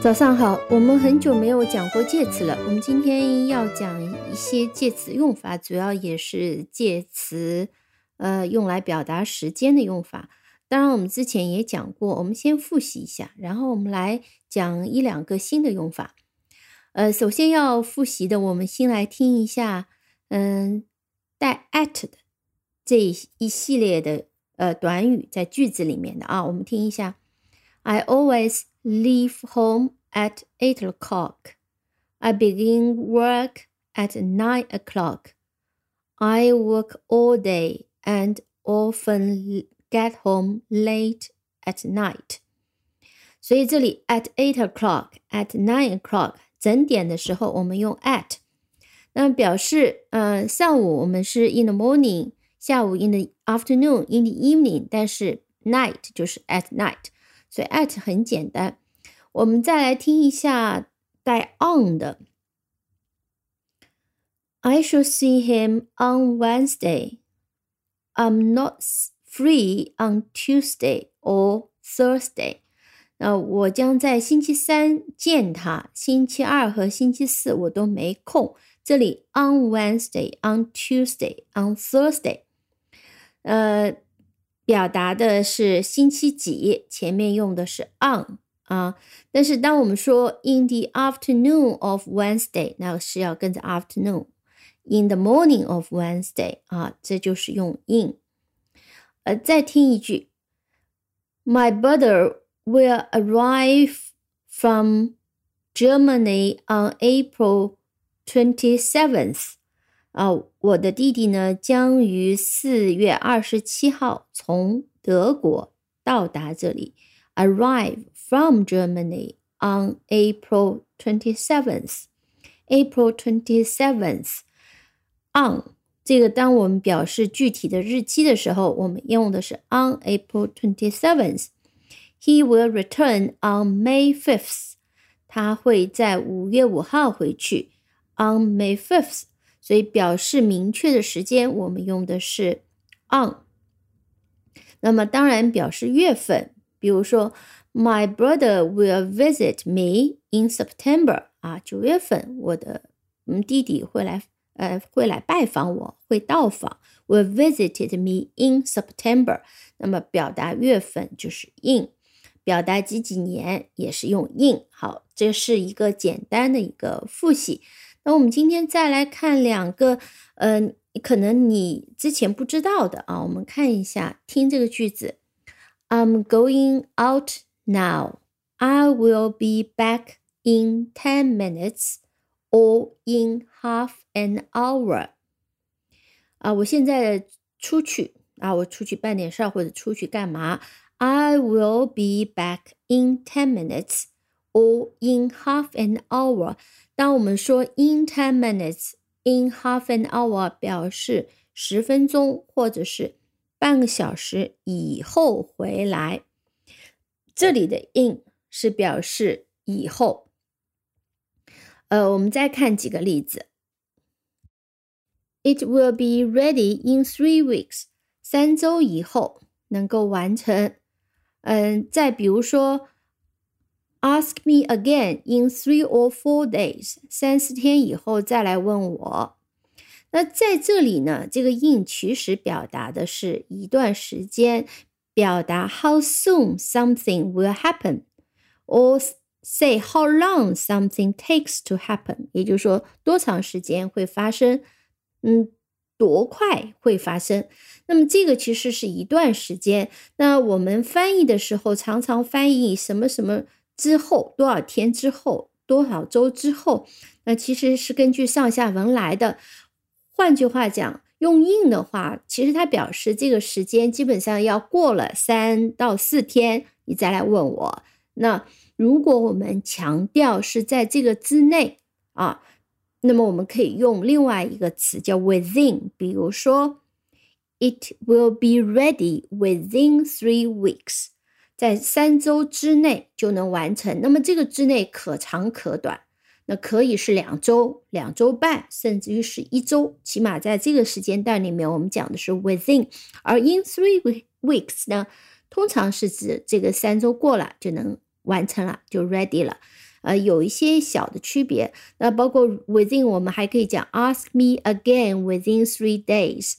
早上好，我们很久没有讲过介词了。我们今天要讲一些介词用法，主要也是介词，呃，用来表达时间的用法。当然，我们之前也讲过，我们先复习一下，然后我们来讲一两个新的用法。呃，首先要复习的，我们先来听一下，嗯，带 at 的这一系列的呃短语在句子里面的啊，我们听一下，I always。leave home at 8 o'clock. I begin work at 9 o'clock. I work all day and often get home late at night. 所以这里 at eight o'clock, at nine o'clock 整点的时候，我们用 at，那表示呃上午我们是 in the morning，下午 in the afternoon，in the evening，但是 night 就是 at night。所以 at 很简单。我们再来听一下带 on 的。I shall see him on Wednesday. I'm not free on Tuesday or Thursday. 那我将在星期三见他，星期二和星期四我都没空。这里 on Wednesday, on Tuesday, on Thursday，呃，表达的是星期几，前面用的是 on 啊。但是当我们说 in the afternoon of Wednesday，那是要跟着 afternoon。in the morning of Wednesday 啊，这就是用 in。呃，再听一句，My brother will arrive from Germany on April twenty seventh。啊，我的弟弟呢，将于四月二十七号从德国到达这里。Arrive from Germany on April twenty seventh. April twenty seventh on 这个，当我们表示具体的日期的时候，我们用的是 on April twenty seventh. He will return on May fifth. 他会在五月五号回去。On May fifth. 所以表示明确的时间，我们用的是 on。那么当然表示月份，比如说 My brother will visit me in September 啊，九月份我的嗯弟弟会来呃会来拜访我，会到访。Will visited me in September。那么表达月份就是 in， 表达几几年也是用 in。好，这是一个简单的一个复习。那我们今天再来看两个，呃，可能你之前不知道的啊。我们看一下，听这个句子：I'm going out now. I will be back in ten minutes or in half an hour. 啊，我现在出去啊，我出去办点事儿或者出去干嘛 ？I will be back in ten minutes or in half an hour. 当我们说 in ten minutes, in half an hour 表示十分钟或者是半个小时以后回来，这里的 in 是表示以后。呃，我们再看几个例子。It will be ready in three weeks，三周以后能够完成。 嗯，再比如说。Ask me again in three or four days，三四天以后再来问我。那在这里呢，这个 in 其实表达的是一段时间，表达 how soon something will happen，or say how long something takes to happen，也就是说多长时间会发生，嗯，多快会发生。那么这个其实是一段时间。那我们翻译的时候，常常翻译什么什么。之后多少天之后，多少周之后，那其实是根据上下文来的。换句话讲，用 in 的话，其实它表示这个时间基本上要过了三到四天，你再来问我。那如果我们强调是在这个之内啊，那么我们可以用另外一个词叫 within，比如说，It will be ready within three weeks。在三周之内就能完成。那么这个之内可长可短，那可以是两周、两周半，甚至于是一周。起码在这个时间段里面，我们讲的是 within。而 in three weeks 呢，通常是指这个三周过了就能完成了，就 ready 了。呃，有一些小的区别。那包括 within，我们还可以讲 ask me again within three days，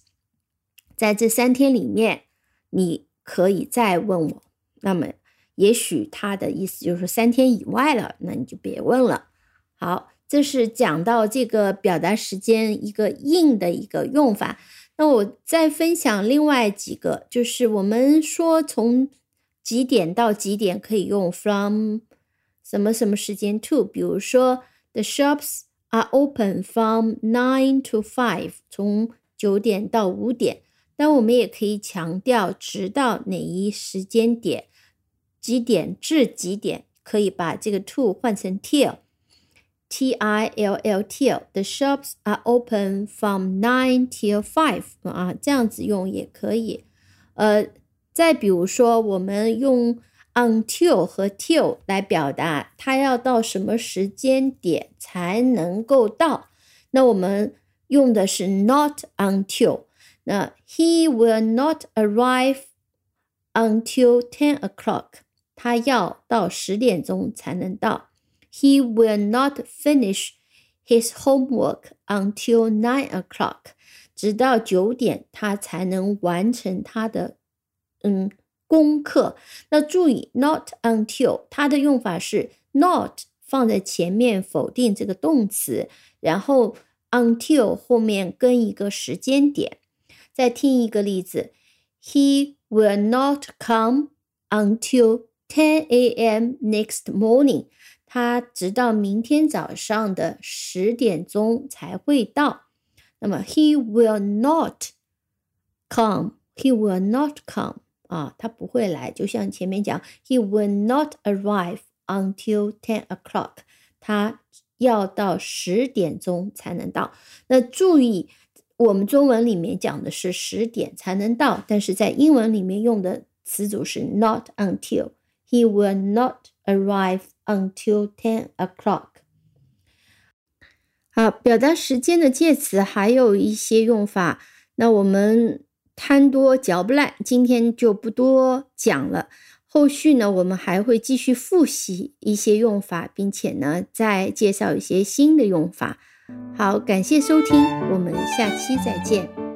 在这三天里面，你可以再问我。那么，也许他的意思就是三天以外了，那你就别问了。好，这是讲到这个表达时间一个硬的一个用法。那我再分享另外几个，就是我们说从几点到几点可以用 from 什么什么时间 to，比如说 the shops are open from nine to five，从九点到五点。但我们也可以强调直到哪一时间点。几点至几点可以把这个 to 换成 till，t i l l till。The shops are open from nine till five 啊，这样子用也可以。呃，再比如说，我们用 until 和 till 来表达它要到什么时间点才能够到，那我们用的是 not until。那 he will not arrive until ten o'clock。他要到十点钟才能到。He will not finish his homework until nine o'clock。直到九点，他才能完成他的嗯 功课。那注意，not until 它的用法是 not 放在前面否定这个动词，然后 until 后面跟一个时间点。再听一个例子：He will not come until 10 a.m. next morning，他直到明天早上的十点钟才会到。那么 he will not come，he will not come 啊，他不会来。就像前面讲，he will not arrive until ten o'clock，他要到十点钟才能到。那注意，我们中文里面讲的是十点才能到，但是在英文里面用的词组是 not until。He will not arrive until ten o'clock。好，表达时间的介词还有一些用法，那我们贪多嚼不烂，今天就不多讲了。后续呢，我们还会继续复习一些用法，并且呢，再介绍一些新的用法。好，感谢收听，我们下期再见。